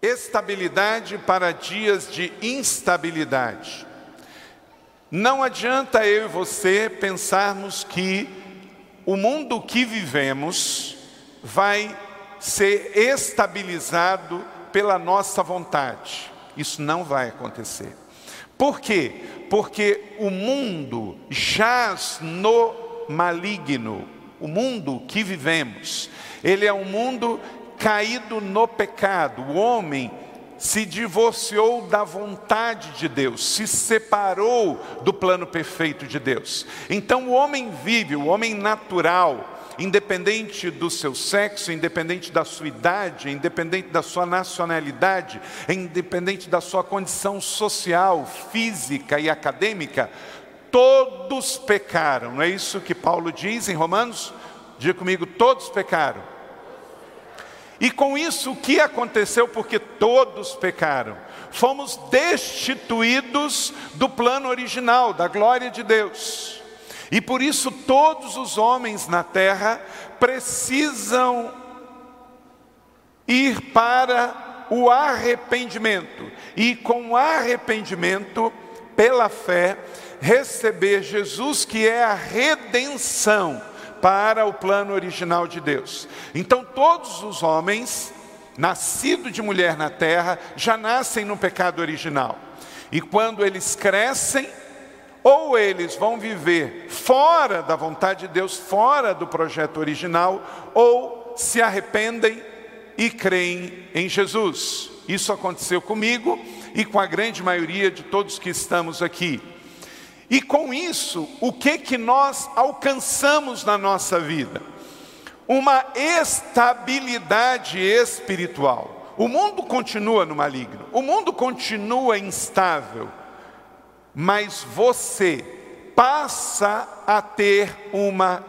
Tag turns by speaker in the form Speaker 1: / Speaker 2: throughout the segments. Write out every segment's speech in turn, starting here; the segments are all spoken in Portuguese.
Speaker 1: Estabilidade para dias de instabilidade. Não adianta eu e você pensarmos que o mundo que vivemos vai ser estabilizado pela nossa vontade. Isso não vai acontecer. Por quê? Porque o mundo jaz no maligno. O mundo que vivemos, ele é um mundo caído no pecado. O homem se divorciou da vontade de Deus, se separou do plano perfeito de Deus. Então o homem vive, o homem natural, independente do seu sexo, independente da sua idade, independente da sua nacionalidade, independente da sua condição social, física e acadêmica, todos pecaram. Não é isso que Paulo diz em Romanos? Diga comigo, todos pecaram. E com isso, o que aconteceu? Porque todos pecaram. Fomos destituídos do plano original, da glória de Deus. E por isso todos os homens na terra precisam ir para o arrependimento. E com o arrependimento, pela fé, receber Jesus, que é a redenção para o plano original de Deus. Então todos os homens nascidos de mulher na terra já nascem no pecado original. E quando eles crescem, ou eles vão viver fora da vontade de Deus, fora do projeto original, ou se arrependem e creem em Jesus. Isso aconteceu comigo e com a grande maioria de todos que estamos aqui. E com isso, o que que nós alcançamos na nossa vida? Uma estabilidade espiritual. O mundo continua no maligno, o mundo continua instável, mas você passa a ter uma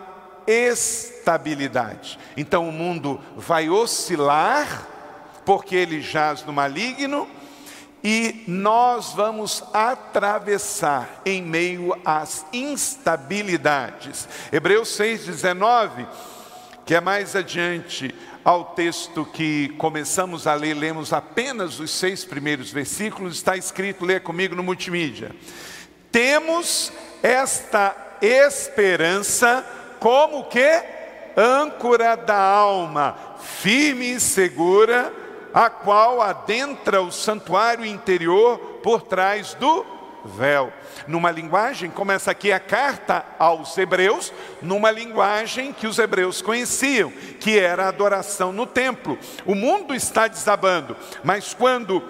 Speaker 1: estabilidade. Então o mundo vai oscilar, porque ele jaz no maligno, e nós vamos atravessar em meio às instabilidades. Hebreus 6,19, que é mais adiante ao texto que começamos a ler, lemos apenas os seis primeiros versículos, está escrito, lê comigo no multimídia. Temos esta esperança como que âncora da alma, firme e segura, a qual adentra o santuário interior por trás do véu. Numa linguagem, começa aqui a carta aos hebreus, numa linguagem que os hebreus conheciam, que era a adoração no templo. O mundo está desabando, mas quando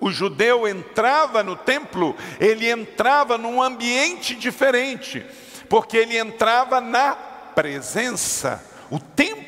Speaker 1: o judeu entrava no templo, ele entrava num ambiente diferente, porque ele entrava na presença. O templo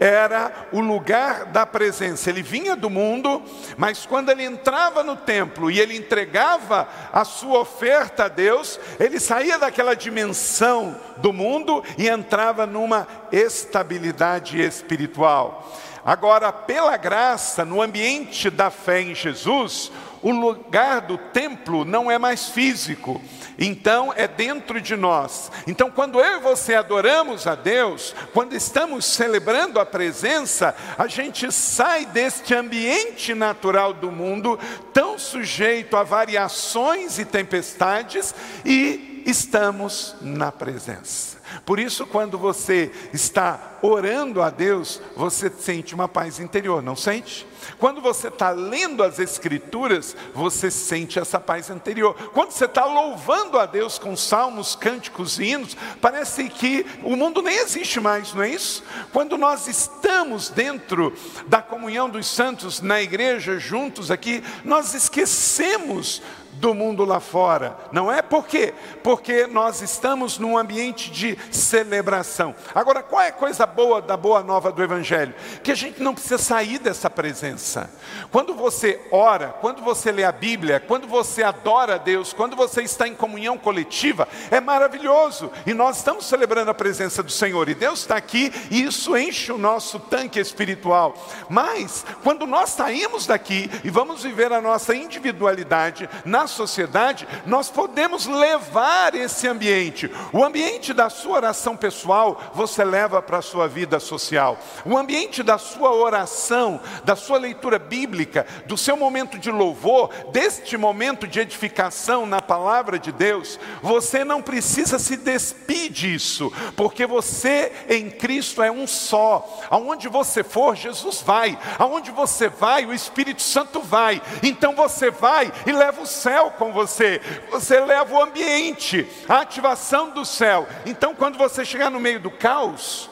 Speaker 1: era o lugar da presença. Ele vinha do mundo, mas quando ele entrava no templo e ele entregava a sua oferta a Deus, ele saía daquela dimensão do mundo e entrava numa estabilidade espiritual. Agora, pela graça, no ambiente da fé em Jesus, o lugar do templo não é mais físico, então é dentro de nós. Então, quando eu e você adoramos a Deus, quando estamos celebrando a presença, a gente sai deste ambiente natural do mundo, tão sujeito a variações e tempestades, e estamos na presença. Por isso, quando você está orando a Deus, você sente uma paz interior, não sente? Quando você está lendo as Escrituras, você sente essa paz interior. Quando você está louvando a Deus com salmos, cânticos e hinos, parece que o mundo nem existe mais, não é isso? Quando nós estamos dentro da comunhão dos santos, na igreja, juntos aqui, nós esquecemos do mundo lá fora. Não é por quê? Porque nós estamos num ambiente de celebração. Agora, qual é a coisa boa da boa nova do Evangelho? Que a gente não precisa sair dessa presença. Quando você ora, quando você lê a Bíblia, quando você adora a Deus, quando você está em comunhão coletiva, é maravilhoso. E nós estamos celebrando a presença do Senhor. E Deus está aqui e isso enche o nosso tanque espiritual. Mas, quando nós saímos daqui e vamos viver a nossa individualidade na sociedade, nós podemos levar esse ambiente, o ambiente da sua oração pessoal, você leva para a sua vida social. O ambiente da sua oração, da sua leitura bíblica, do seu momento de louvor, deste momento de edificação na palavra de Deus, você não precisa se despir disso, porque você em Cristo é um só. Aonde você for, Jesus vai. Aonde você vai, o Espírito Santo vai. Então você vai e leva o céu com você. Você leva o ambiente, a ativação do céu. Então quando você chegar no meio do caos,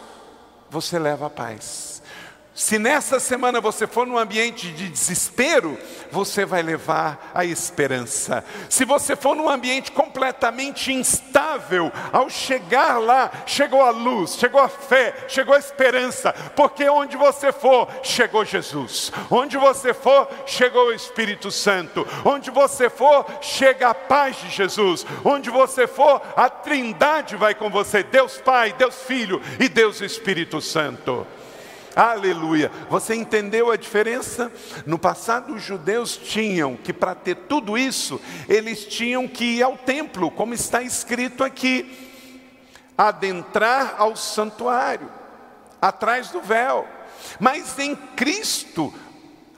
Speaker 1: você leva a paz. Se nessa semana você for num ambiente de desespero, você vai levar a esperança. Se você for num ambiente completamente instável, ao chegar lá, chegou a luz, chegou a fé, chegou a esperança, porque onde você for, chegou Jesus. Onde você for, chegou o Espírito Santo. Onde você for, chega a paz de Jesus. Onde você for, a Trindade vai com você: Deus Pai, Deus Filho e Deus Espírito Santo. Aleluia. Você entendeu a diferença? No passado, os judeus tinham que, para ter tudo isso, eles tinham que ir ao templo, como está escrito aqui, adentrar ao santuário, atrás do véu. Mas em Cristo,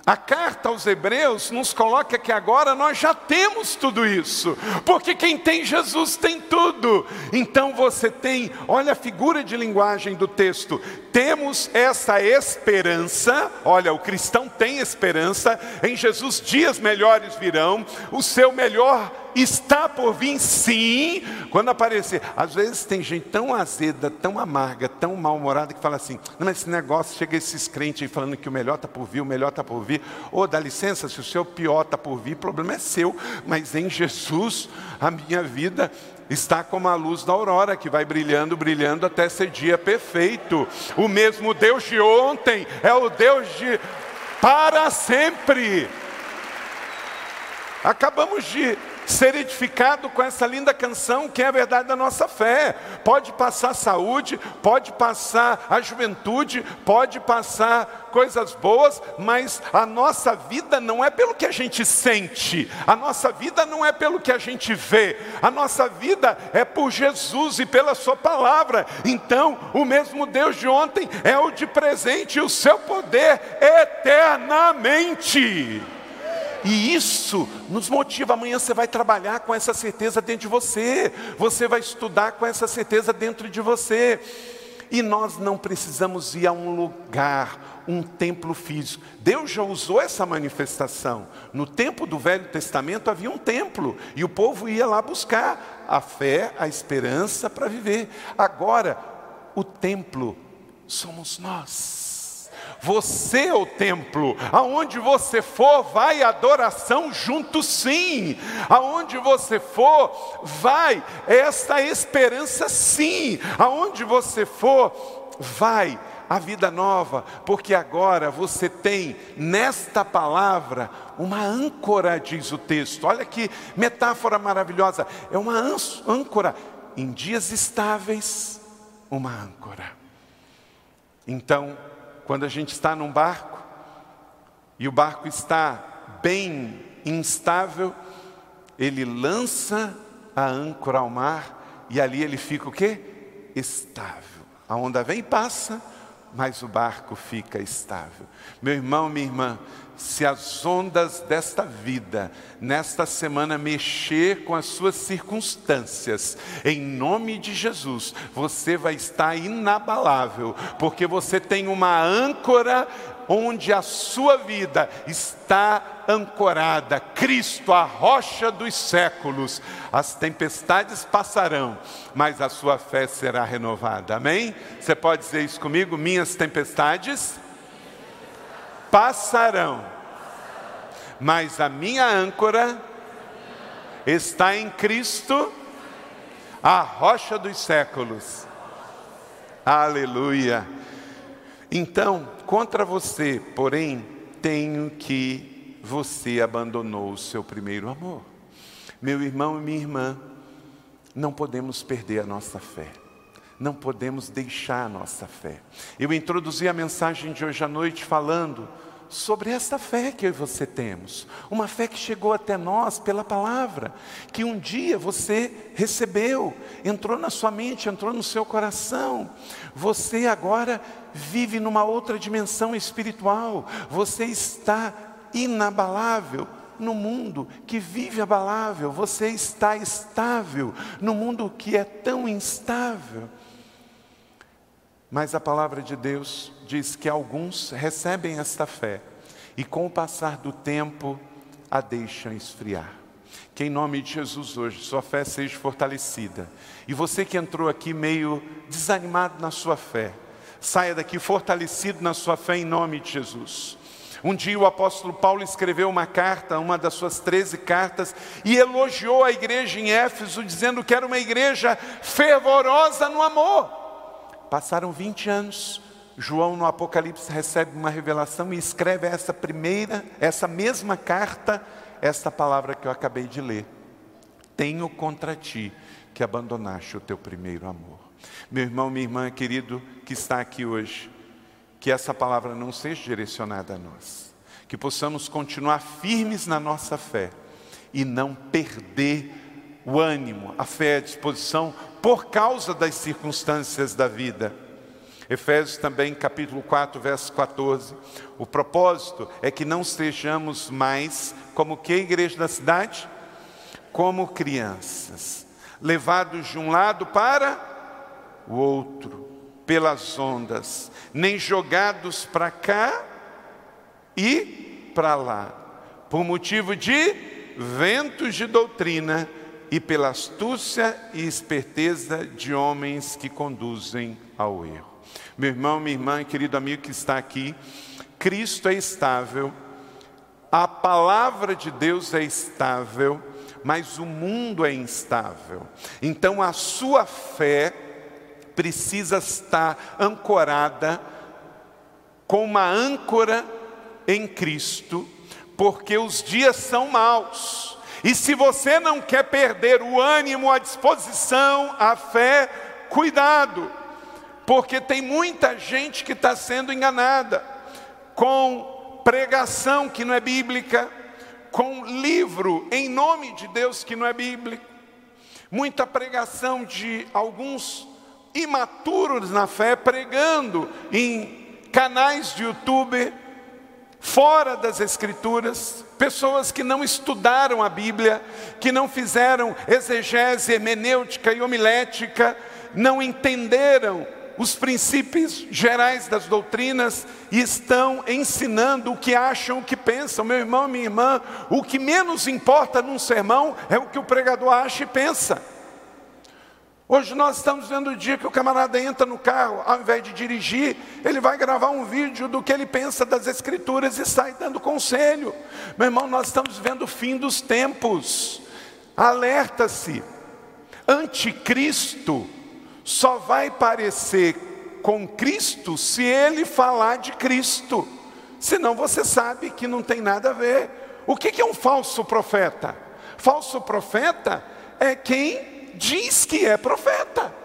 Speaker 1: a carta aos Hebreus nos coloca que agora nós já temos tudo isso, porque quem tem Jesus tem tudo. Então você tem, olha a figura de linguagem do texto, temos essa esperança, olha, o cristão tem esperança, em Jesus dias melhores virão, o seu melhor está por vir sim, quando aparecer. Às vezes tem gente tão azeda, tão amarga, tão mal-humorada que fala assim: não, mas esse negócio, chega esses crentes aí falando que o melhor está por vir, o melhor está por vir. Ô, oh, dá licença, se o seu pior está por vir, o problema é seu, mas em Jesus a minha vida está como a luz da aurora que vai brilhando, brilhando até ser dia perfeito. O mesmo Deus de ontem é o Deus de para sempre. Acabamos de ser edificado com essa linda canção que é a verdade da nossa fé. Pode passar saúde, pode passar a juventude, pode passar coisas boas, mas a nossa vida não é pelo que a gente sente, a nossa vida não é pelo que a gente vê, a nossa vida é por Jesus e pela Sua palavra. Então, o mesmo Deus de ontem é o de presente e o seu poder eternamente. E isso nos motiva. Amanhã você vai trabalhar com essa certeza dentro de você, você vai estudar com essa certeza dentro de você. E nós não precisamos ir a um lugar, um templo físico. Deus já usou essa manifestação. No tempo do Velho Testamento havia um templo e o povo ia lá buscar a fé, a esperança para viver. Agora, o templo somos nós. Você é o templo. Aonde você for, vai adoração junto sim. Aonde você for, vai esta esperança sim. Aonde você for, vai a vida nova, porque agora você tem nesta palavra uma âncora, diz o texto. Olha que metáfora maravilhosa. É uma âncora em dias estáveis, uma âncora. Então, quando a gente está num barco e o barco está bem instável, ele lança a âncora ao mar e ali ele fica o quê? Estável. A onda vem e passa, mas o barco fica estável. Meu irmão, minha irmã, se as ondas desta vida, nesta semana, mexer com as suas circunstâncias, em nome de Jesus, você vai estar inabalável, porque você tem uma âncora onde a sua vida está ancorada, Cristo, a rocha dos séculos. As tempestades passarão, mas a sua fé será renovada. Amém? Você pode dizer isso comigo? Minhas tempestades passarão, mas a minha âncora está em Cristo, a rocha dos séculos. Aleluia. Então, contra você, porém, tenho que você abandonou o seu primeiro amor. Meu irmão e minha irmã, não podemos perder a nossa fé não podemos deixar a nossa fé. Eu introduzi a mensagem de hoje à noite falando sobre esta fé que eu e você temos, uma fé que chegou até nós pela palavra, que um dia você recebeu, entrou na sua mente, entrou no seu coração. Você agora vive numa outra dimensão espiritual, você está inabalável no mundo que vive abalável, você está estável no mundo que é tão instável. Mas a palavra de Deus diz que alguns recebem esta fé e, com o passar do tempo, a deixam esfriar. Que em nome de Jesus hoje sua fé seja fortalecida. E você que entrou aqui meio desanimado na sua fé, saia daqui fortalecido na sua fé em nome de Jesus. Um dia o apóstolo Paulo escreveu uma carta, uma das suas 13 cartas, e elogiou a igreja em Éfeso, dizendo que era uma igreja fervorosa no amor. Passaram 20 anos, João no Apocalipse recebe uma revelação e escreve essa primeira, essa mesma carta, esta palavra que eu acabei de ler. Tenho contra ti que abandonaste o teu primeiro amor. Meu irmão, minha irmã querido que está aqui hoje, que essa palavra não seja direcionada a nós, que possamos continuar firmes na nossa fé e não perder o ânimo, a fé, a disposição por causa das circunstâncias da vida. Efésios também, capítulo 4, verso 14. O propósito é que não sejamos mais como que igreja da cidade? Como crianças, levados de um lado para o outro pelas ondas, nem jogados para cá e para lá, por motivo de ventos de doutrina e pela astúcia e esperteza de homens que conduzem ao erro. Meu irmão, minha irmã, querido amigo que está aqui, Cristo é estável, a palavra de Deus é estável, mas o mundo é instável. Então a sua fé precisa estar ancorada com uma âncora em Cristo, porque os dias são maus. E se você não quer perder o ânimo, a disposição, a fé, cuidado, porque tem muita gente que está sendo enganada com pregação que não é bíblica, com livro em nome de Deus que não é bíblico, muita pregação de alguns imaturos na fé, pregando em canais de YouTube, fora das Escrituras, pessoas que não estudaram a Bíblia, que não fizeram exegese hermenêutica e homilética, não entenderam os princípios gerais das doutrinas e estão ensinando o que acham, o que pensam. Meu irmão, minha irmã, o que menos importa num sermão é o que o pregador acha e pensa. Hoje nós estamos vendo o dia que o camarada entra no carro, ao invés de dirigir, ele vai gravar um vídeo do que ele pensa das Escrituras e sai dando conselho. Meu irmão, nós estamos vendo o fim dos tempos. Alerta-se, anticristo só vai parecer com Cristo se ele falar de Cristo. Senão você sabe que não tem nada a ver. O que é um falso profeta? Falso profeta é quem diz que é profeta.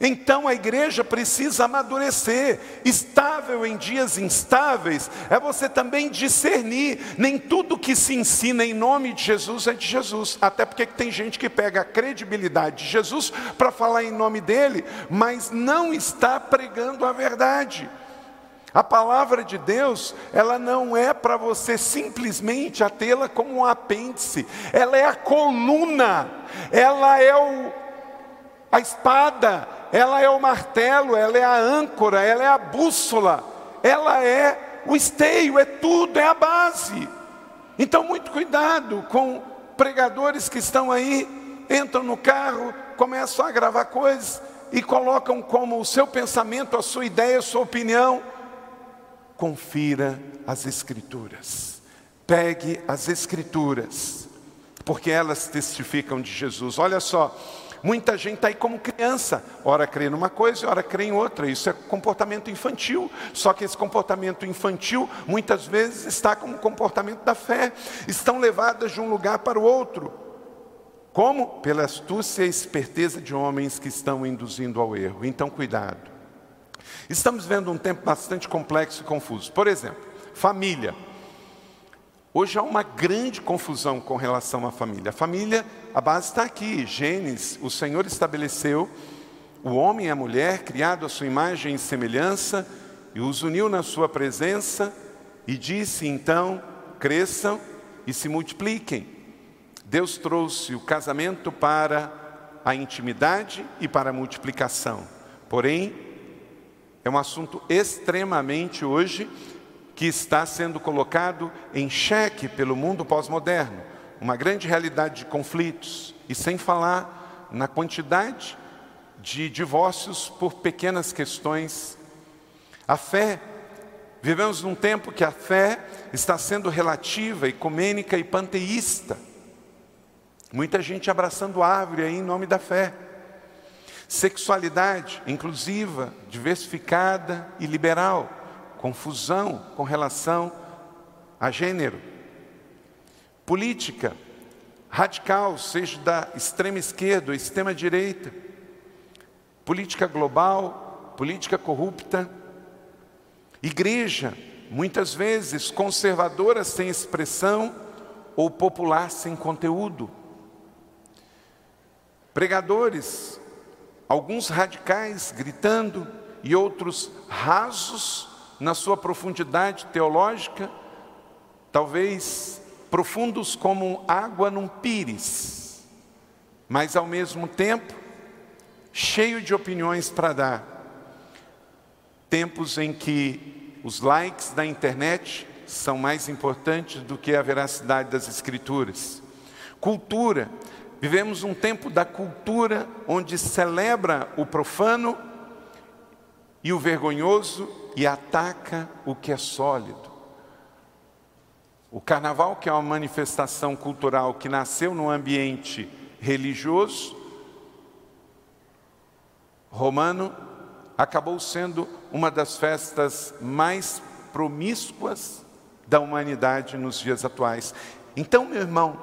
Speaker 1: Então a igreja precisa amadurecer, estável em dias instáveis, é você também discernir, nem tudo que se ensina em nome de Jesus é de Jesus, até porque tem gente que pega a credibilidade de Jesus para falar em nome dele, mas não está pregando a verdade. A palavra de Deus, ela não é para você simplesmente a tê-la como um apêndice, ela é a coluna, ela é o, a espada, ela é o martelo, ela é a âncora, ela é a bússola, ela é o esteio, é tudo, é a base. Então, muito cuidado com pregadores que estão aí, entram no carro, começam a gravar coisas e colocam como o seu pensamento, a sua ideia, a sua opinião confira as Escrituras. Pegue as Escrituras, porque elas testificam de Jesus. Olha só, muita gente está aí como criança, ora crê numa coisa, ora crê em outra. Isso é comportamento infantil. Só que esse comportamento infantil muitas vezes está como comportamento da fé. Estão levadas de um lugar para o outro. Como? Pela astúcia e esperteza de homens que estão induzindo ao erro. Então, cuidado. Estamos vendo um tempo bastante complexo e confuso. Por exemplo, família. Hoje há uma grande confusão com relação à família. A família, a base está aqui, Gênesis, o Senhor estabeleceu o homem e a mulher, criado à sua imagem e semelhança, e os uniu na sua presença, e disse então: cresçam e se multipliquem. Deus trouxe o casamento para a intimidade e para a multiplicação. Porém, é um assunto extremamente hoje que está sendo colocado em xeque pelo mundo pós-moderno, uma grande realidade de conflitos, e sem falar na quantidade de divórcios por pequenas questões. A fé, vivemos num tempo que a fé está sendo relativa, ecumênica e panteísta. Muita gente abraçando árvore aí em nome da fé. Sexualidade inclusiva, diversificada e liberal confusão com relação a gênero. Política radical, seja da extrema esquerda ou extrema direita. Política global, política corrupta. Igreja, muitas vezes conservadora sem expressão ou popular sem conteúdo. Pregadores, alguns radicais gritando e outros rasos na sua profundidade teológica, talvez profundos como água num pires, mas ao mesmo tempo cheio de opiniões para dar. Tempos em que os likes da internet são mais importantes do que a veracidade das escrituras. Cultura, vivemos um tempo da cultura onde celebra o profano e o vergonhoso e ataca o que é sólido. O carnaval, que é uma manifestação cultural que nasceu no ambiente religioso romano, acabou sendo uma das festas mais promíscuas da humanidade nos dias atuais. Então, meu irmão,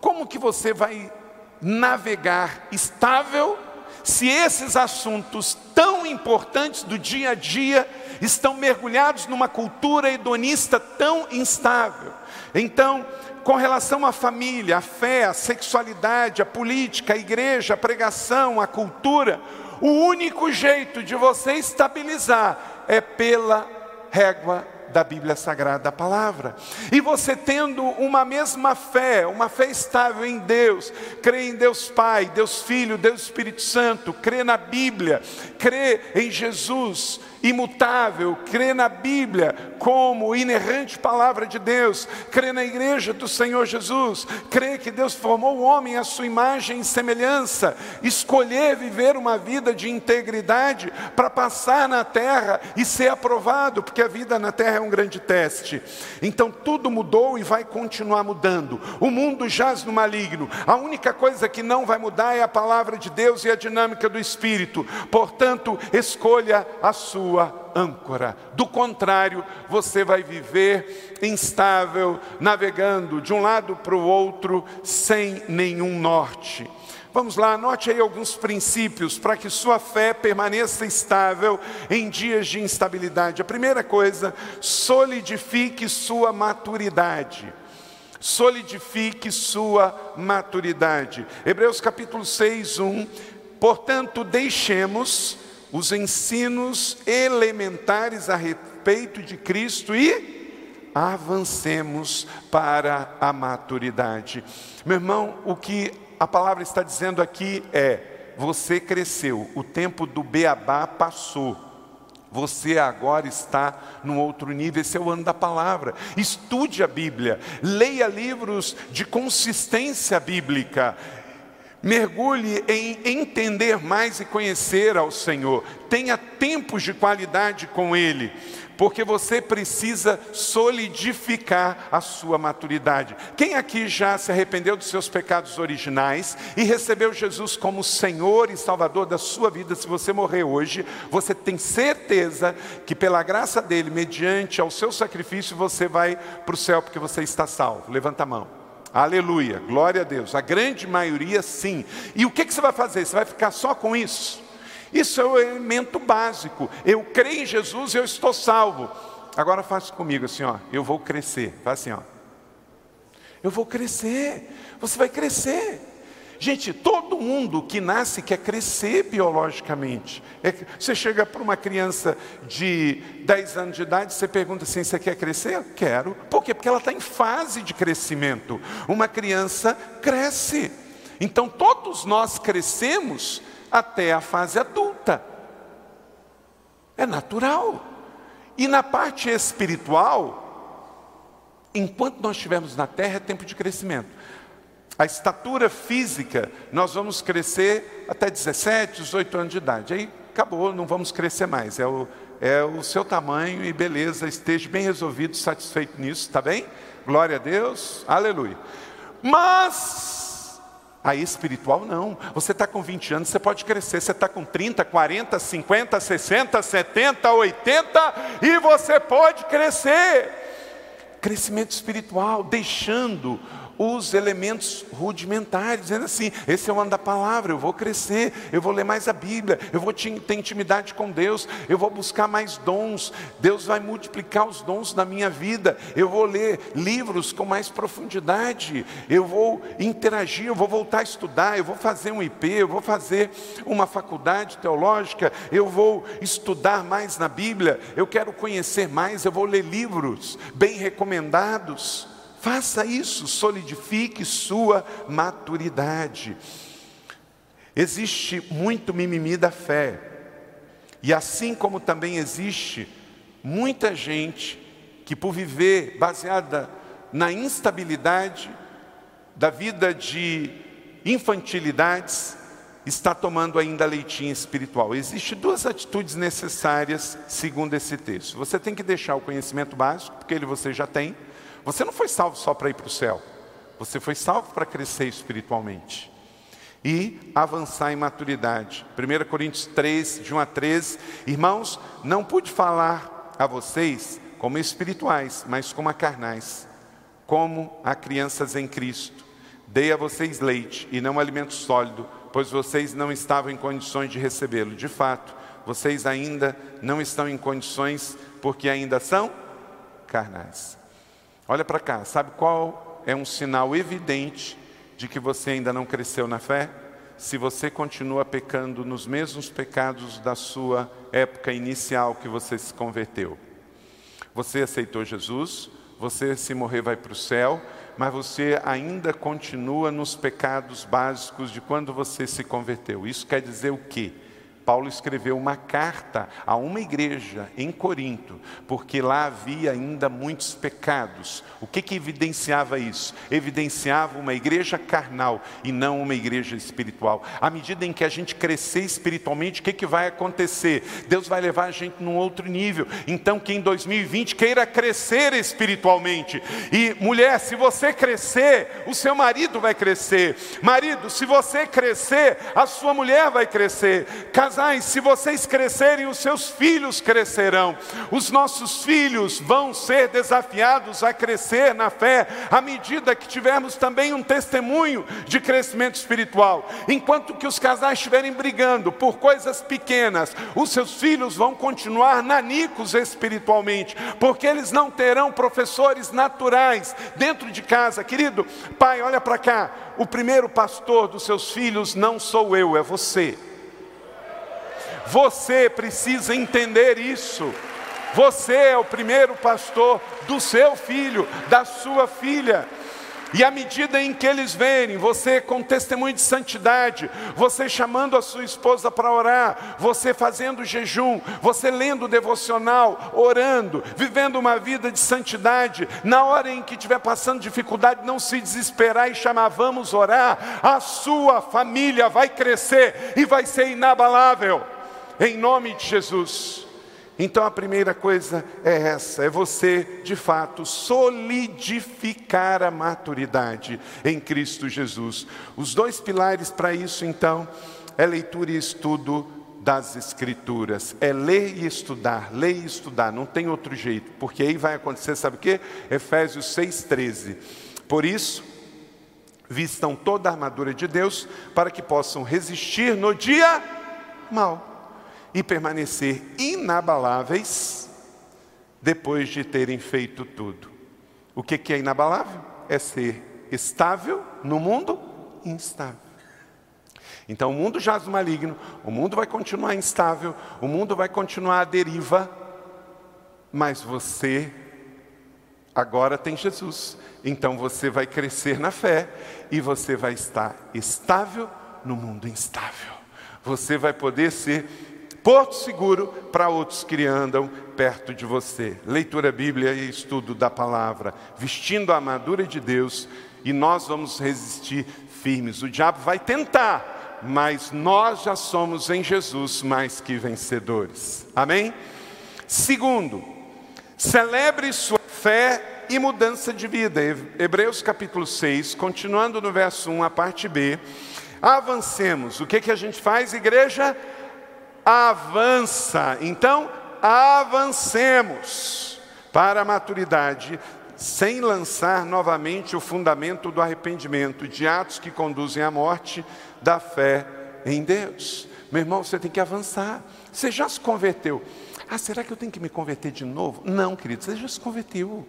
Speaker 1: como que você vai navegar estável se esses assuntos tão importantes do dia a dia estão mergulhados numa cultura hedonista tão instável. Então, com relação à família, à fé, à sexualidade, à política, à igreja, à pregação, à cultura, o único jeito de você estabilizar é pela régua da Bíblia Sagrada, da palavra. E você tendo uma mesma fé, uma fé estável em Deus, crê em Deus Pai, Deus Filho, Deus Espírito Santo, crê na Bíblia, crê em Jesus, imutável, crê na Bíblia como inerrante palavra de Deus, crê na igreja do Senhor Jesus, crê que Deus formou o homem à sua imagem e semelhança, escolher viver uma vida de integridade para passar na terra e ser aprovado, porque a vida na terra é um grande teste. Então tudo mudou e vai continuar mudando. O mundo jaz no maligno. A única coisa que não vai mudar é a palavra de Deus e a dinâmica do Espírito. Portanto, escolha a sua sua âncora. Do contrário, você vai viver instável, navegando de um lado para o outro sem nenhum norte. Vamos lá, anote aí alguns princípios para que sua fé permaneça estável em dias de instabilidade. A primeira coisa, solidifique sua maturidade. Solidifique sua maturidade. Hebreus capítulo 6, 1. Portanto, deixemos os ensinos elementares a respeito de Cristo e avancemos para a maturidade. Meu irmão, o que a palavra está dizendo aqui é: você cresceu, o tempo do beabá passou. Você agora está num outro nível, esse é o ano da palavra. Estude a Bíblia, leia livros de consistência bíblica, Mergulhe em entender mais e conhecer ao Senhor. Tenha tempos de qualidade com Ele, porque você precisa solidificar a sua maturidade. Quem aqui já se arrependeu dos seus pecados originais e recebeu Jesus como Senhor e Salvador da sua vida? Se você morrer hoje, você tem certeza que, pela graça dele, mediante ao seu sacrifício, você vai para o céu porque você está salvo. Levanta a mão. Aleluia, glória a Deus. A grande maioria sim. E o que, que você vai fazer? Você vai ficar só com isso? Isso é o elemento básico. Eu creio em Jesus e eu estou salvo. Agora faça comigo assim, ó. Eu vou crescer. Faz assim, ó. Eu vou crescer. Você vai crescer. Gente, todo mundo que nasce quer crescer biologicamente. É, você chega para uma criança de 10 anos de idade, você pergunta assim: você quer crescer? Quero. Por quê? Porque ela está em fase de crescimento. Uma criança cresce. Então todos nós crescemos até a fase adulta. É natural. E na parte espiritual, enquanto nós estivermos na terra, é tempo de crescimento. A estatura física, nós vamos crescer até 17, 18 anos de idade. Aí acabou, não vamos crescer mais. É o, é o seu tamanho e beleza, esteja bem resolvido, satisfeito nisso, está bem? Glória a Deus, aleluia. Mas, aí espiritual não. Você está com 20 anos, você pode crescer. Você está com 30, 40, 50, 60, 70, 80 e você pode crescer. Crescimento espiritual, deixando os elementos rudimentares, dizendo assim: esse é o ano da palavra, eu vou crescer, eu vou ler mais a Bíblia, eu vou ter intimidade com Deus, eu vou buscar mais dons, Deus vai multiplicar os dons na minha vida, eu vou ler livros com mais profundidade, eu vou interagir, eu vou voltar a estudar, eu vou fazer um IP, eu vou fazer uma faculdade teológica, eu vou estudar mais na Bíblia, eu quero conhecer mais, eu vou ler livros bem recomendados. Faça isso, solidifique sua maturidade. Existe muito mimimi da fé. E assim como também existe muita gente que por viver baseada na instabilidade da vida de infantilidades, está tomando ainda leitinha espiritual. Existem duas atitudes necessárias segundo esse texto. Você tem que deixar o conhecimento básico, porque ele você já tem, você não foi salvo só para ir para o céu. Você foi salvo para crescer espiritualmente e avançar em maturidade. 1 Coríntios 3, de 1 a 13. Irmãos, não pude falar a vocês como espirituais, mas como a carnais, como a crianças em Cristo. Dei a vocês leite e não alimento sólido, pois vocês não estavam em condições de recebê-lo. De fato, vocês ainda não estão em condições porque ainda são carnais. Olha para cá, sabe qual é um sinal evidente de que você ainda não cresceu na fé? Se você continua pecando nos mesmos pecados da sua época inicial que você se converteu. Você aceitou Jesus, você se morrer vai para o céu, mas você ainda continua nos pecados básicos de quando você se converteu. Isso quer dizer o quê? Paulo escreveu uma carta a uma igreja em Corinto, porque lá havia ainda muitos pecados. O que, que evidenciava isso? Evidenciava uma igreja carnal e não uma igreja espiritual. À medida em que a gente crescer espiritualmente, o que, que vai acontecer? Deus vai levar a gente num outro nível. Então, que em 2020 queira crescer espiritualmente. E mulher, se você crescer, o seu marido vai crescer. Marido, se você crescer, a sua mulher vai crescer. Casais, se vocês crescerem, os seus filhos crescerão. Os nossos filhos vão ser desafiados a crescer na fé, à medida que tivermos também um testemunho de crescimento espiritual. Enquanto que os casais estiverem brigando por coisas pequenas, os seus filhos vão continuar nanicos espiritualmente, porque eles não terão professores naturais dentro de casa. Querido, pai, olha para cá. O primeiro pastor dos seus filhos não sou eu, é você. Você precisa entender isso. Você é o primeiro pastor do seu filho, da sua filha. E à medida em que eles verem você com testemunho de santidade, você chamando a sua esposa para orar, você fazendo jejum, você lendo o devocional, orando, vivendo uma vida de santidade, na hora em que estiver passando dificuldade, não se desesperar e chamar, vamos orar, a sua família vai crescer e vai ser inabalável em nome de Jesus. Então a primeira coisa é essa: é você, de fato, solidificar a maturidade em Cristo Jesus. Os dois pilares para isso, então, é leitura e estudo das Escrituras. É ler e estudar, ler e estudar, não tem outro jeito, porque aí vai acontecer, sabe o que? Efésios 6,13. Por isso, vistam toda a armadura de Deus para que possam resistir no dia mal e permanecer inabaláveis depois de terem feito tudo. O que é inabalável? É ser estável no mundo instável. Então o mundo jaz do maligno, o mundo vai continuar instável, o mundo vai continuar à deriva, mas você agora tem Jesus. Então você vai crescer na fé e você vai estar estável no mundo instável. Você vai poder ser porto seguro para outros que andam perto de você. Leitura Bíblia e estudo da palavra, vestindo a armadura de Deus, e nós vamos resistir firmes. O diabo vai tentar, mas nós já somos em Jesus mais que vencedores. Amém? Segundo, celebre sua fé e mudança de vida. Hebreus capítulo 6, continuando no verso 1, a parte B. Avancemos. O que, que a gente faz, igreja? Avança. Então, avancemos para a maturidade, sem lançar novamente o fundamento do arrependimento, de atos que conduzem à morte, da fé em Deus. Meu irmão, você tem que avançar. Você já se converteu. Ah, será que eu tenho que me converter de novo? Não, querido, você já se converteu.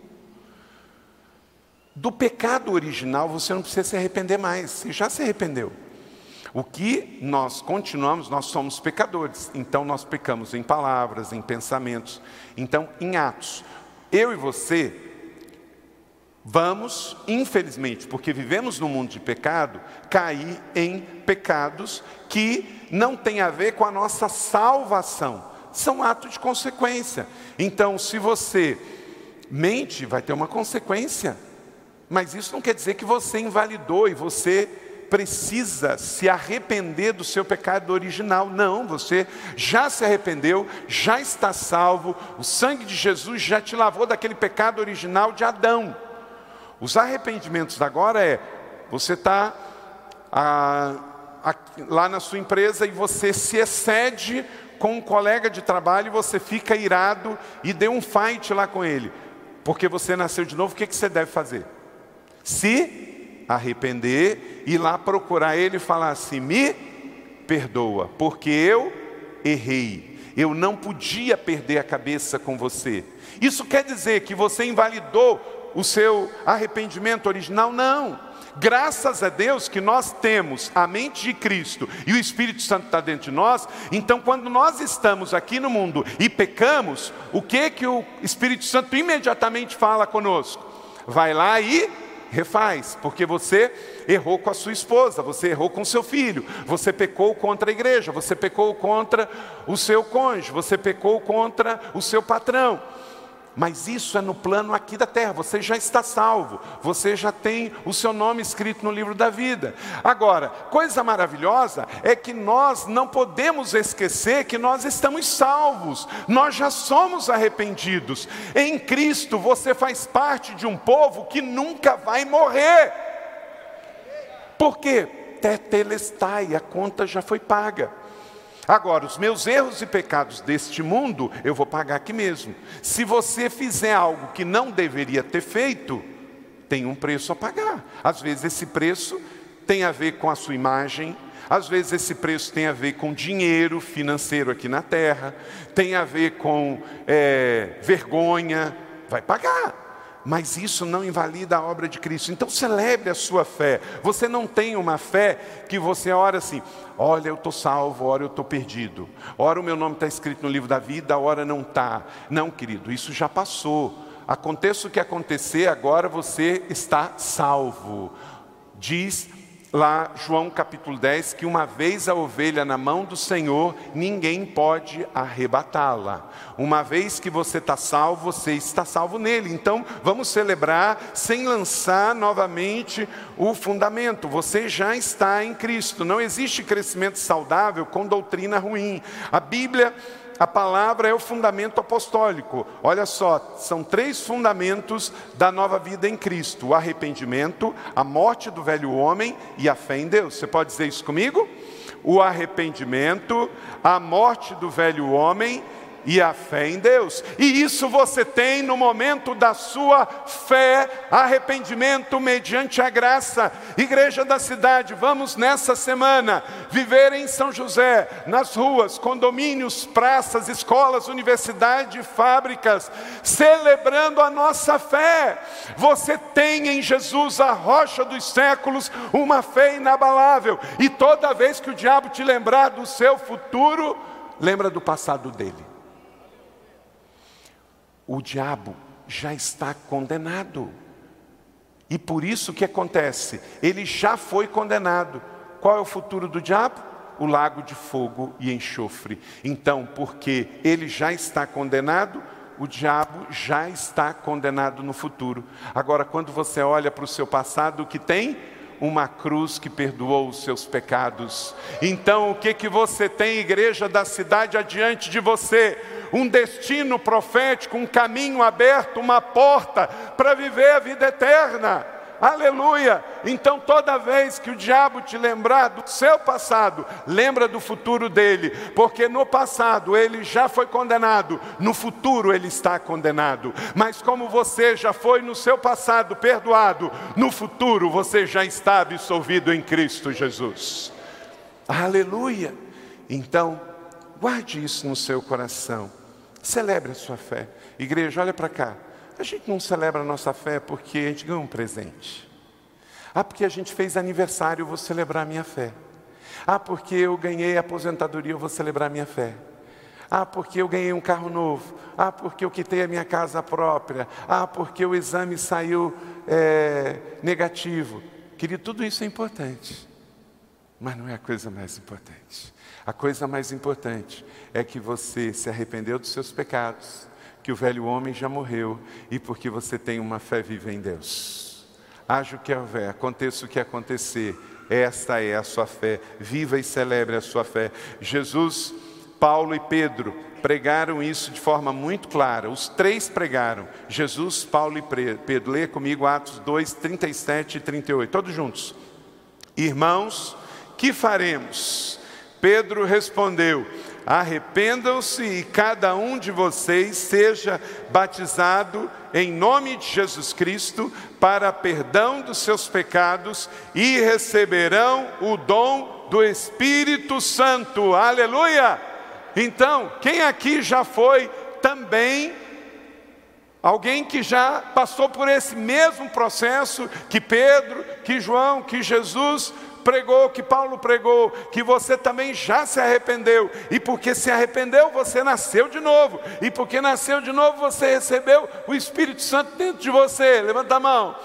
Speaker 1: Do pecado original você não precisa se arrepender mais, você já se arrependeu. O que nós continuamos, nós somos pecadores, então nós pecamos em palavras, em pensamentos, então em atos. Eu e você Vamos, infelizmente, porque vivemos num mundo de pecado, cair em pecados que não têm a ver com a nossa salvação, são atos de consequência. Então, se você mente, vai ter uma consequência, mas isso não quer dizer que você invalidou e você precisa se arrepender do seu pecado original. Não, você já se arrependeu, já está salvo, o sangue de Jesus já te lavou daquele pecado original de Adão. Os arrependimentos agora é, você está lá na sua empresa e você se excede com um colega de trabalho e você fica irado e deu um fight lá com ele. Porque você nasceu de novo, o que, que você deve fazer? Se arrepender, ir lá procurar ele e falar assim: me perdoa, porque eu errei. Eu não podia perder a cabeça com você. Isso quer dizer que você invalidou o seu arrependimento original? Não. Graças a Deus que nós temos a mente de Cristo e o Espírito Santo está dentro de nós, então quando nós estamos aqui no mundo e pecamos, o que que o Espírito Santo imediatamente fala conosco? Vai lá e refaz, porque você errou com a sua esposa, você errou com seu filho, você pecou contra a igreja, você pecou contra o seu cônjuge, você pecou contra o seu patrão. Mas isso é no plano aqui da terra. Você já está salvo. Você já tem o seu nome escrito no livro da vida. Agora, coisa maravilhosa é que nós não podemos esquecer que nós estamos salvos. Nós já somos arrependidos. Em Cristo você faz parte de um povo que nunca vai morrer. Por quê? Tetelestai, a conta já foi paga. Agora, os meus erros e pecados deste mundo, eu vou pagar aqui mesmo. Se você fizer algo que não deveria ter feito, tem um preço a pagar. Às vezes esse preço tem a ver com a sua imagem, às vezes esse preço tem a ver com dinheiro financeiro aqui na terra, tem a ver com é, vergonha, vai pagar mas isso não invalida a obra de Cristo. Então celebre a sua fé. Você não tem uma fé que você ora assim: olha, eu estou salvo, ora eu estou perdido, ora o meu nome está escrito no livro da vida, ora não está. Não, querido, isso já passou. Aconteça o que acontecer, agora você está salvo. Diz lá João capítulo 10 que uma vez a ovelha na mão do Senhor, ninguém pode arrebatá-la. Uma vez que você está salvo, você está salvo nele. Então vamos celebrar sem lançar novamente o fundamento. Você já está em Cristo. Não existe crescimento saudável com doutrina ruim. A Bíblia a palavra é o fundamento apostólico. Olha só, são três fundamentos da nova vida em Cristo: o arrependimento, a morte do velho homem e a fé em Deus. Você pode dizer isso comigo? O arrependimento, a morte do velho homem e a fé em Deus. E isso você tem no momento da sua fé, arrependimento mediante a graça. Igreja da cidade, vamos nessa semana viver em São José, nas ruas, condomínios, praças, escolas, universidades, fábricas, celebrando a nossa fé. Você tem em Jesus, a rocha dos séculos, uma fé inabalável. E toda vez que o diabo te lembrar do seu futuro, lembra do passado dele o diabo já está condenado. E por isso que acontece? Ele já foi condenado. Qual é o futuro do diabo? O lago de fogo e enxofre. Então, porque ele já está condenado, o diabo já está condenado no futuro. Agora, quando você olha para o seu passado, o que tem? Uma cruz que perdoou os seus pecados. Então, o que que você tem, igreja da cidade, adiante de você? Um destino profético, um caminho aberto, uma porta para viver a vida eterna. Aleluia! Então, toda vez que o diabo te lembrar do seu passado, lembra do futuro dele, porque no passado ele já foi condenado, no futuro ele está condenado. Mas, como você já foi no seu passado perdoado, no futuro você já está absolvido em Cristo Jesus. Aleluia! Então, guarde isso no seu coração. Celebre a sua fé. Igreja, olha para cá. A gente não celebra a nossa fé porque a gente ganhou um presente. Ah, porque a gente fez aniversário, eu vou celebrar a minha fé. Ah, porque eu ganhei aposentadoria, eu vou celebrar a minha fé. Ah, porque eu ganhei um carro novo. Ah, porque eu quitei a minha casa própria. Ah, porque o exame saiu é, negativo. Querido, tudo isso é importante. Mas não é a coisa mais importante. A coisa mais importante é que você se arrependeu dos seus pecados, que o velho homem já morreu e porque você tem uma fé viva em Deus. Haja o que houver, aconteça o que acontecer, esta é a sua fé. Viva e celebre a sua fé. Jesus, Paulo e Pedro pregaram isso de forma muito clara. Os três pregaram. Jesus, Paulo e Pedro. Lê comigo Atos 2, 37 e 38. Todos juntos. Irmãos, que faremos? Pedro respondeu: Arrependam-se e cada um de vocês seja batizado em nome de Jesus Cristo para perdão dos seus pecados e receberão o dom do Espírito Santo. Aleluia! Então, quem aqui já foi também Alguém que já passou por esse mesmo processo que Pedro, que João, que Jesus pregou, que Paulo pregou, que você também já se arrependeu, e porque se arrependeu, você nasceu de novo, e porque nasceu de novo, você recebeu o Espírito Santo dentro de você. Levanta a mão.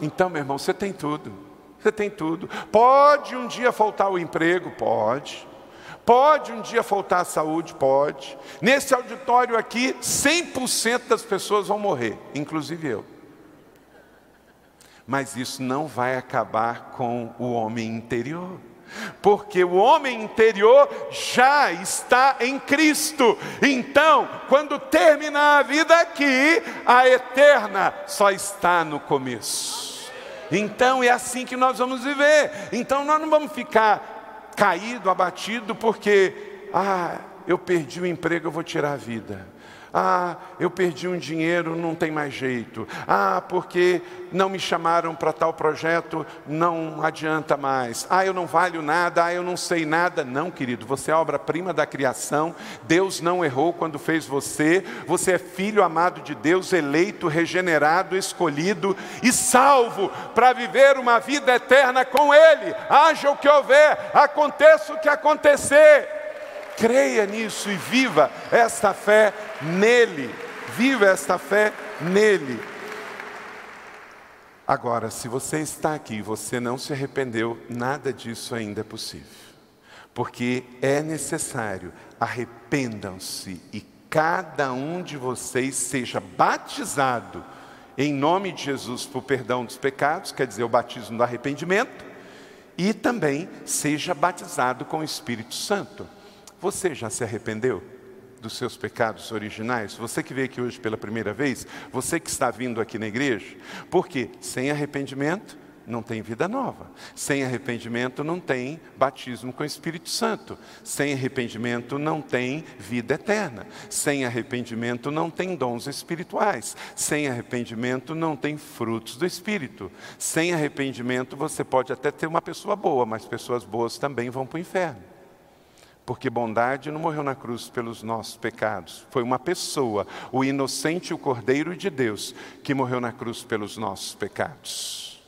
Speaker 1: Então, meu irmão, você tem tudo. Você tem tudo. Pode um dia faltar o emprego? Pode. Pode um dia faltar a saúde? Pode. Nesse auditório aqui, 100% das pessoas vão morrer, inclusive eu mas isso não vai acabar com o homem interior. Porque o homem interior já está em Cristo. Então, quando terminar a vida aqui, a eterna só está no começo. Então é assim que nós vamos viver. Então nós não vamos ficar caído, abatido, porque ah, eu perdi o emprego, eu vou tirar a vida. Ah, eu perdi um dinheiro, não tem mais jeito. Ah, porque não me chamaram para tal projeto, não adianta mais. Ah, eu não valho nada, ah, eu não sei nada. Não, querido, você é obra-prima da criação. Deus não errou quando fez você. Você é filho amado de Deus, eleito, regenerado, escolhido e salvo para viver uma vida eterna com Ele. Haja o que houver, aconteça o que acontecer. Creia nisso e viva esta fé nele. Viva esta fé nele. Agora, se você está aqui e você não se arrependeu, nada disso ainda é possível. Porque é necessário, arrependam-se e cada um de vocês seja batizado em nome de Jesus por perdão dos pecados, quer dizer, o batismo do arrependimento, e também seja batizado com o Espírito Santo. Você já se arrependeu dos seus pecados originais? Você que veio aqui hoje pela primeira vez, você que está vindo aqui na igreja, porque sem arrependimento não tem vida nova. Sem arrependimento não tem batismo com o Espírito Santo. Sem arrependimento não tem vida eterna. Sem arrependimento não tem dons espirituais. Sem arrependimento não tem frutos do Espírito. Sem arrependimento você pode até ter uma pessoa boa, mas pessoas boas também vão para o inferno. Porque bondade não morreu na cruz pelos nossos pecados. Foi uma pessoa, o inocente, o Cordeiro de Deus, que morreu na cruz pelos nossos pecados.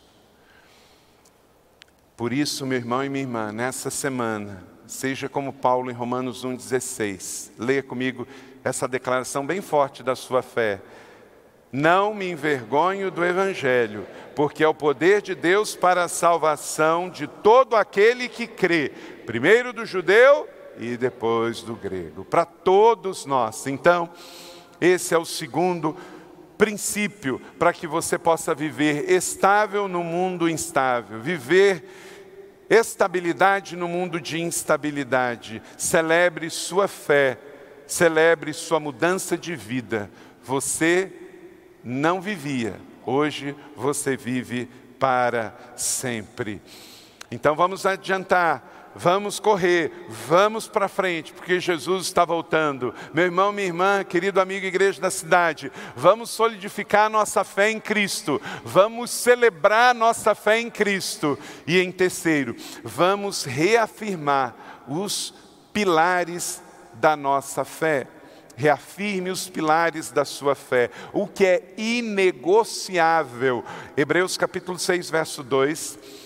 Speaker 1: Por isso, meu irmão e minha irmã, nessa semana, seja como Paulo em Romanos 1,16, leia comigo essa declaração bem forte da sua fé. Não me envergonho do Evangelho, porque é o poder de Deus para a salvação de todo aquele que crê, primeiro do judeu e depois do grego, para todos nós. Então, esse é o segundo princípio para que você possa viver estável no mundo instável, viver estabilidade no mundo de instabilidade. Celebre sua fé, celebre sua mudança de vida. Você não vivia, hoje você vive para sempre. Então vamos adiantar vamos correr, vamos para frente, porque Jesus está voltando. Meu irmão, minha irmã, querido amigo igreja da cidade, vamos solidificar nossa fé em Cristo, vamos celebrar nossa fé em Cristo. E em terceiro, vamos reafirmar os pilares da nossa fé. Reafirme os pilares da sua fé, o que é inegociável. Hebreus capítulo 6, verso 2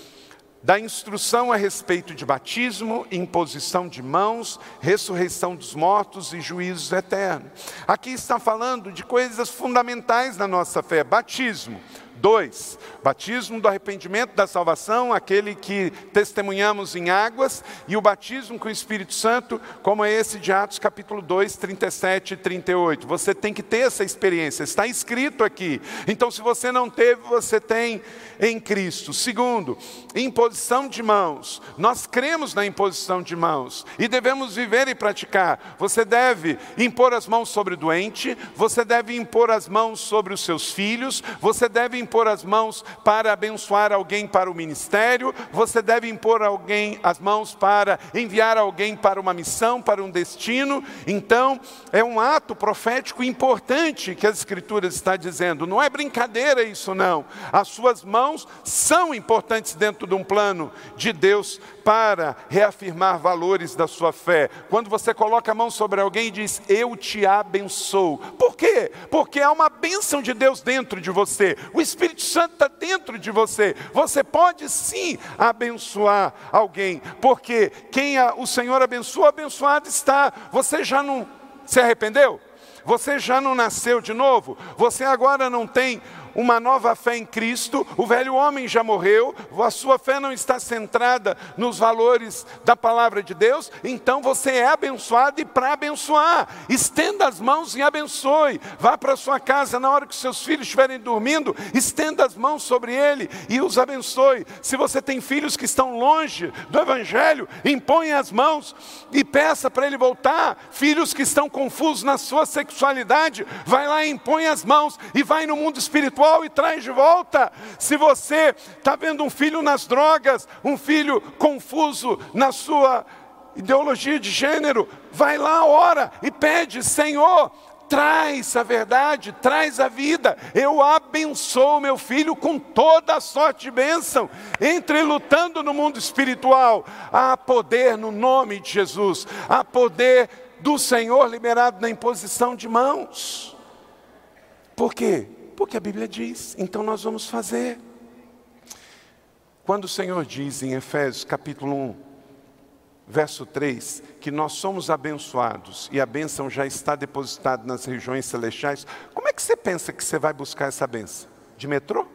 Speaker 1: da instrução a respeito de batismo, imposição de mãos, ressurreição dos mortos e juízo eterno. Aqui está falando de coisas fundamentais da nossa fé: batismo. Dois, batismo do arrependimento da salvação, aquele que testemunhamos em águas, e o batismo com o Espírito Santo, como é esse de Atos capítulo 2, 37 e 38. Você tem que ter essa experiência, está escrito aqui. Então, se você não teve, você tem em Cristo. Segundo, imposição de mãos. Nós cremos na imposição de mãos e devemos viver e praticar. Você deve impor as mãos sobre o doente, você deve impor as mãos sobre os seus filhos, você deve impor impor as mãos para abençoar alguém para o ministério, você deve impor alguém as mãos para enviar alguém para uma missão, para um destino. Então, é um ato profético importante que as escrituras está dizendo. Não é brincadeira isso não. As suas mãos são importantes dentro de um plano de Deus para reafirmar valores da sua fé. Quando você coloca a mão sobre alguém e diz: "Eu te abençoo". Por quê? Porque há uma bênção de Deus dentro de você. O Espírito Santo está dentro de você. Você pode sim abençoar alguém, porque quem o Senhor abençoa, abençoado está. Você já não se arrependeu? Você já não nasceu de novo? Você agora não tem uma nova fé em Cristo, o velho homem já morreu, a sua fé não está centrada nos valores da palavra de Deus, então você é abençoado e para abençoar, estenda as mãos e abençoe. Vá para sua casa na hora que seus filhos estiverem dormindo, estenda as mãos sobre ele e os abençoe. Se você tem filhos que estão longe do evangelho, impõe as mãos e peça para ele voltar. Filhos que estão confusos na sua sexualidade, vai lá e impõe as mãos e vai no mundo espiritual e traz de volta. Se você está vendo um filho nas drogas, um filho confuso na sua ideologia de gênero, vai lá, ora e pede: Senhor, traz a verdade, traz a vida. Eu abençoo meu filho com toda a sorte de bênção. Entre lutando no mundo espiritual, há poder no nome de Jesus, há poder do Senhor liberado na imposição de mãos. Por quê? Porque a Bíblia diz, então nós vamos fazer. Quando o Senhor diz em Efésios capítulo 1, verso 3, que nós somos abençoados e a bênção já está depositada nas regiões celestiais, como é que você pensa que você vai buscar essa bênção? De metrô?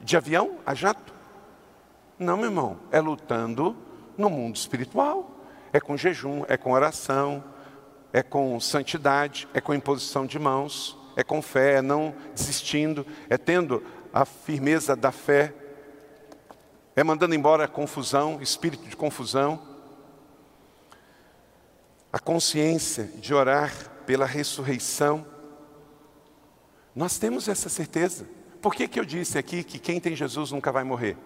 Speaker 1: De avião? A jato? Não, meu irmão, é lutando no mundo espiritual. É com jejum, é com oração, é com santidade, é com imposição de mãos é com fé, é não desistindo, é tendo a firmeza da fé, é mandando embora a confusão, espírito de confusão, a consciência de orar pela ressurreição. Nós temos essa certeza, por que, que eu disse aqui que quem tem Jesus nunca vai morrer?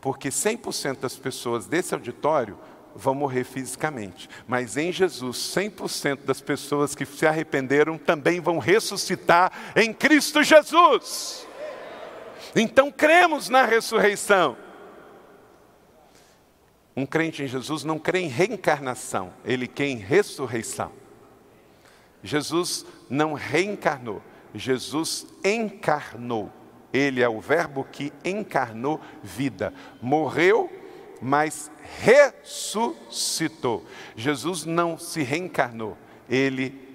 Speaker 1: Porque 100% das pessoas desse auditório vão morrer fisicamente, mas em Jesus, 100% das pessoas que se arrependeram também vão ressuscitar em Cristo Jesus. Então cremos na ressurreição. Um crente em Jesus não crê em reencarnação, ele crê em ressurreição. Jesus não reencarnou, Jesus encarnou. Ele é o Verbo que encarnou vida. Morreu, mas ressuscitou. Jesus não se reencarnou, ele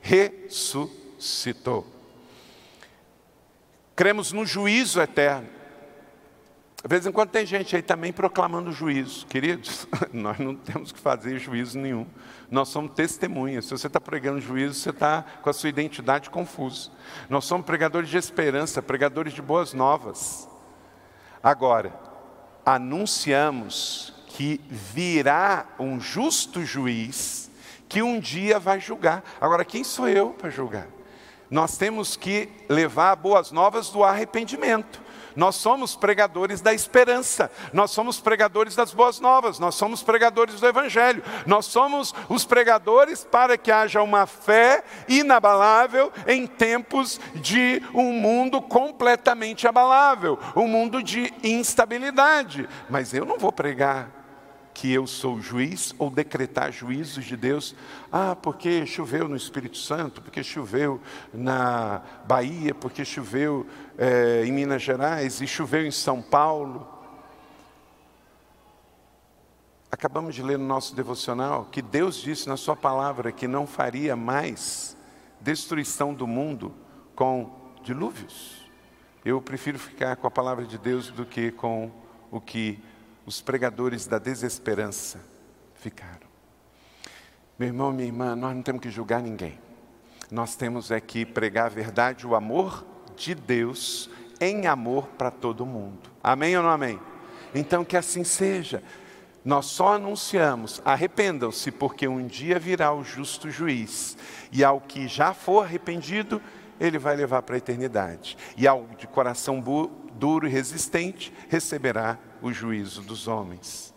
Speaker 1: ressuscitou. Cremos no juízo eterno. De vez em quando tem gente aí também proclamando juízo. Queridos, nós não temos que fazer juízo nenhum. Nós somos testemunhas. Se você está pregando juízo, você está com a sua identidade confusa. Nós somos pregadores de esperança, pregadores de boas novas. Agora, anunciamos que virá um justo juiz que um dia vai julgar. Agora, quem sou eu para julgar? Nós temos que levar boas novas do arrependimento. Nós somos pregadores da esperança, nós somos pregadores das boas novas, nós somos pregadores do Evangelho, nós somos os pregadores para que haja uma fé inabalável em tempos de um mundo completamente abalável, um mundo de instabilidade. Mas eu não vou pregar que eu sou juiz ou decretar juízos de Deus. Ah, porque choveu no Espírito Santo, porque choveu na Bahia, porque choveu é, em Minas Gerais e choveu em São Paulo. Acabamos de ler no nosso devocional que Deus disse na Sua palavra que não faria mais destruição do mundo com dilúvios. Eu prefiro ficar com a palavra de Deus do que com o que os pregadores da desesperança ficaram. Meu irmão, minha irmã, nós não temos que julgar ninguém. Nós temos é que pregar a verdade, o amor de Deus em amor para todo mundo. Amém ou não amém? Então que assim seja. Nós só anunciamos, arrependam-se, porque um dia virá o justo juiz, e ao que já for arrependido, ele vai levar para a eternidade. E ao de coração duro e resistente, receberá o juízo dos homens.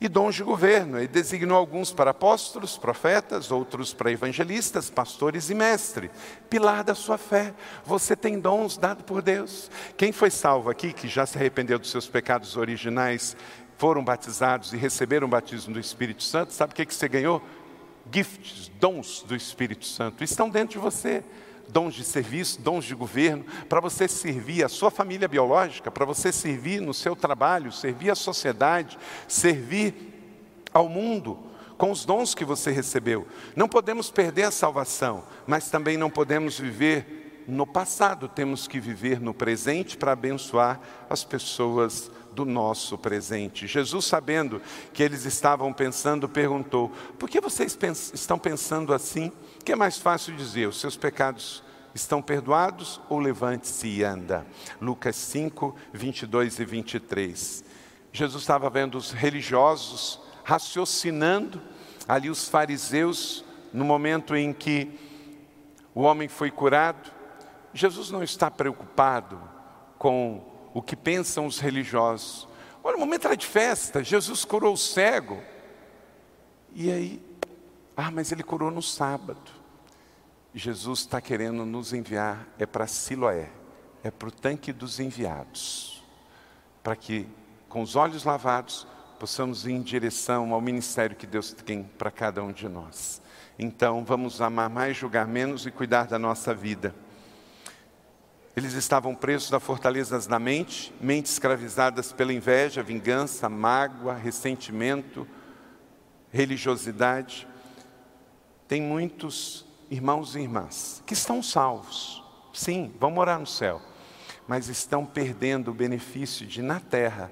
Speaker 1: E dons de governo, ele designou alguns para apóstolos, profetas, outros para evangelistas, pastores e mestre. Pilar da sua fé. Você tem dons dados por Deus. Quem foi salvo aqui, que já se arrependeu dos seus pecados originais, foram batizados e receberam o batismo do Espírito Santo, sabe o que, que você ganhou? Gifts, dons do Espírito Santo, estão dentro de você dons de serviço, dons de governo, para você servir a sua família biológica, para você servir no seu trabalho, servir a sociedade, servir ao mundo com os dons que você recebeu. Não podemos perder a salvação, mas também não podemos viver no passado, temos que viver no presente para abençoar as pessoas do nosso presente. Jesus, sabendo que eles estavam pensando, perguntou: Por que vocês pens estão pensando assim? Que é mais fácil dizer? Os seus pecados estão perdoados ou levante-se e anda? Lucas 5, 22 e 23. Jesus estava vendo os religiosos raciocinando, ali os fariseus, no momento em que o homem foi curado. Jesus não está preocupado com o que pensam os religiosos. Olha, o momento era de festa, Jesus curou o cego. E aí, ah, mas ele curou no sábado. Jesus está querendo nos enviar, é para Siloé, é para o tanque dos enviados, para que, com os olhos lavados, possamos ir em direção ao ministério que Deus tem para cada um de nós. Então, vamos amar mais, julgar menos e cuidar da nossa vida. Eles estavam presos a fortalezas da mente, mentes escravizadas pela inveja, vingança, mágoa, ressentimento, religiosidade. Tem muitos irmãos e irmãs que estão salvos, sim, vão morar no céu, mas estão perdendo o benefício de, na terra,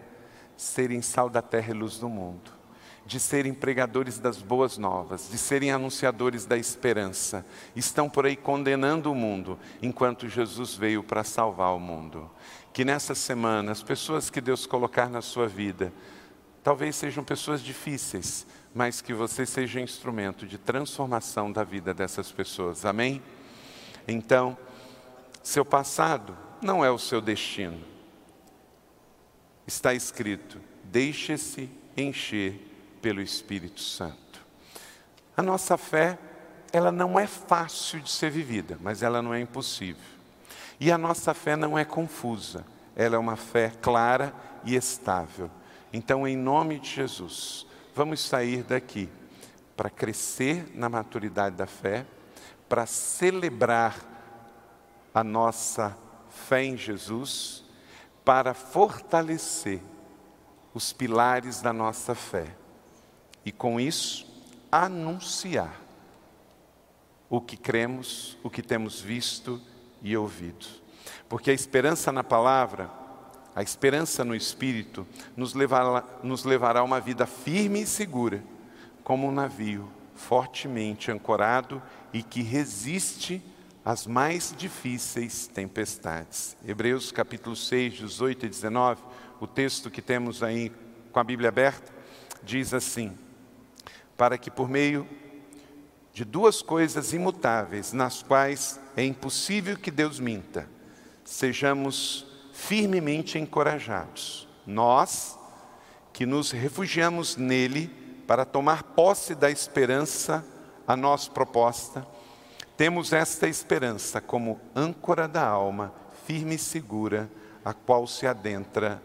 Speaker 1: serem sal da terra e luz do mundo de serem pregadores das boas novas, de serem anunciadores da esperança. Estão por aí condenando o mundo, enquanto Jesus veio para salvar o mundo. Que nessa semana, as pessoas que Deus colocar na sua vida, talvez sejam pessoas difíceis, mas que você seja instrumento de transformação da vida dessas pessoas. Amém? Então, seu passado não é o seu destino. Está escrito: deixe-se encher pelo Espírito Santo. A nossa fé, ela não é fácil de ser vivida, mas ela não é impossível. E a nossa fé não é confusa, ela é uma fé clara e estável. Então, em nome de Jesus, vamos sair daqui para crescer na maturidade da fé, para celebrar a nossa fé em Jesus, para fortalecer os pilares da nossa fé e, com isso, anunciar o que cremos, o que temos visto e ouvido. Porque a esperança na palavra, a esperança no Espírito, nos levará, nos levará a uma vida firme e segura, como um navio fortemente ancorado e que resiste às mais difíceis tempestades. Hebreus capítulo 6, 18 e 19, o texto que temos aí com a Bíblia aberta, diz assim: Para que por meio de duas coisas imutáveis, nas quais é impossível que Deus minta, sejamos firmemente encorajados. Nós, que nos refugiamos nele para tomar posse da esperança a nós proposta, temos esta esperança como âncora da alma, firme e segura, a qual se adentra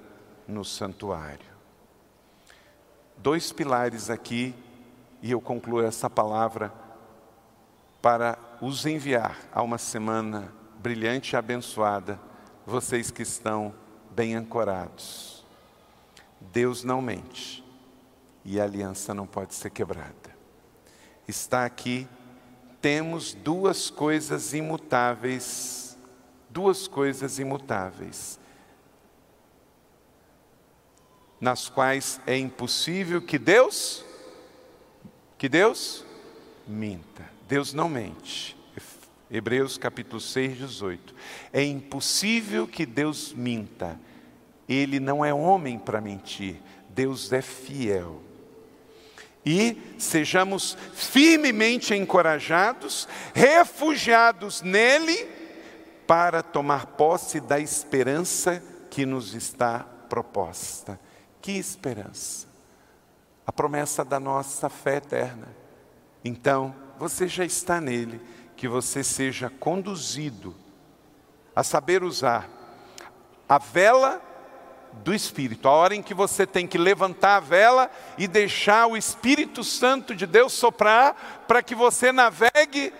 Speaker 1: no santuário. Dois pilares aqui, e eu concluo essa palavra para os enviar a uma semana brilhante e abençoada, vocês que estão bem ancorados. Deus não mente e a aliança não pode ser quebrada. Está aqui, temos duas coisas imutáveis, duas coisas imutáveis, nas quais é impossível que Deus, que Deus minta. Deus não mente. Hebreus capítulo 6, 18. É impossível que Deus minta. Ele não é homem para mentir. Deus é fiel. E sejamos firmemente encorajados, refugiados nele, para tomar posse da esperança que nos está proposta. Que esperança? A promessa da nossa fé eterna. Então, você já está nele, que você seja conduzido a saber usar a vela do Espírito, a hora em que você tem que levantar a vela e deixar o Espírito Santo de Deus soprar para que você navegue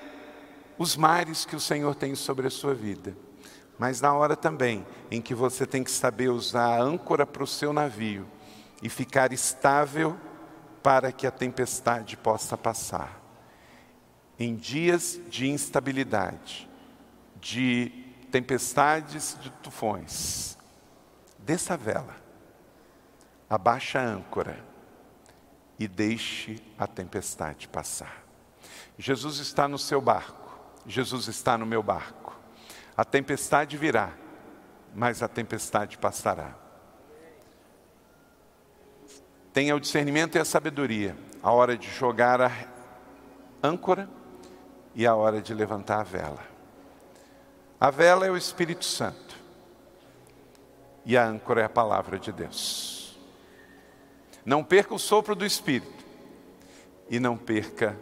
Speaker 1: os mares que o Senhor tem sobre a sua vida. Mas na hora também em que você tem que saber usar a âncora para o seu navio e ficar estável para que a tempestade possa passar em dias de instabilidade, de tempestades, de tufões, desça a vela, abaixa a âncora e deixe a tempestade passar. Jesus está no seu barco, Jesus está no meu barco. A tempestade virá, mas a tempestade passará. Tenha o discernimento e a sabedoria, a hora de jogar a âncora e a hora de levantar a vela. A vela é o Espírito Santo e a âncora é a palavra de Deus. Não perca o sopro do Espírito e não perca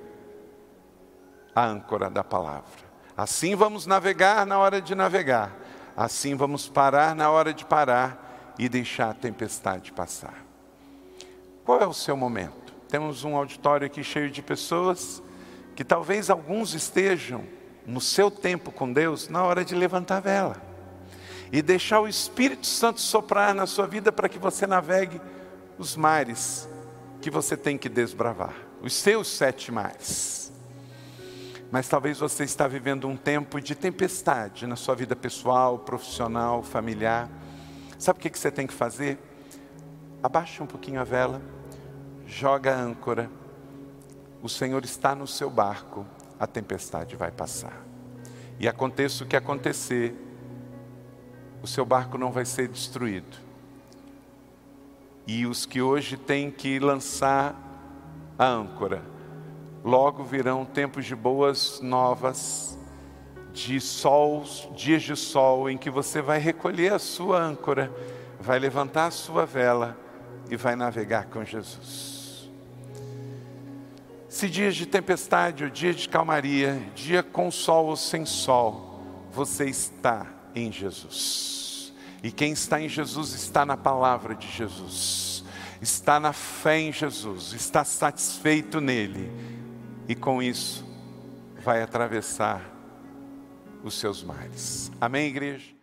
Speaker 1: a âncora da palavra. Assim vamos navegar na hora de navegar, assim vamos parar na hora de parar e deixar a tempestade passar. Qual é o seu momento? Temos um auditório aqui cheio de pessoas que talvez alguns estejam no seu tempo com Deus na hora de levantar a vela e deixar o Espírito Santo soprar na sua vida para que você navegue os mares que você tem que desbravar, os seus sete mares. Mas talvez você está vivendo um tempo de tempestade na sua vida pessoal, profissional, familiar. Sabe o que você tem que fazer? Abaixa um pouquinho a vela, joga a âncora o Senhor está no seu barco, a tempestade vai passar. E aconteça o que acontecer, o seu barco não vai ser destruído. E os que hoje têm que lançar a âncora, logo virão tempos de boas novas, de sol, dias de sol, em que você vai recolher a sua âncora, vai levantar a sua vela e vai navegar com Jesus. Se dias de tempestade ou dia de calmaria, dia com sol ou sem sol, você está em Jesus. E quem está em Jesus está na palavra de Jesus, está na fé em Jesus, está satisfeito nele, e com isso vai atravessar os seus mares. Amém, igreja?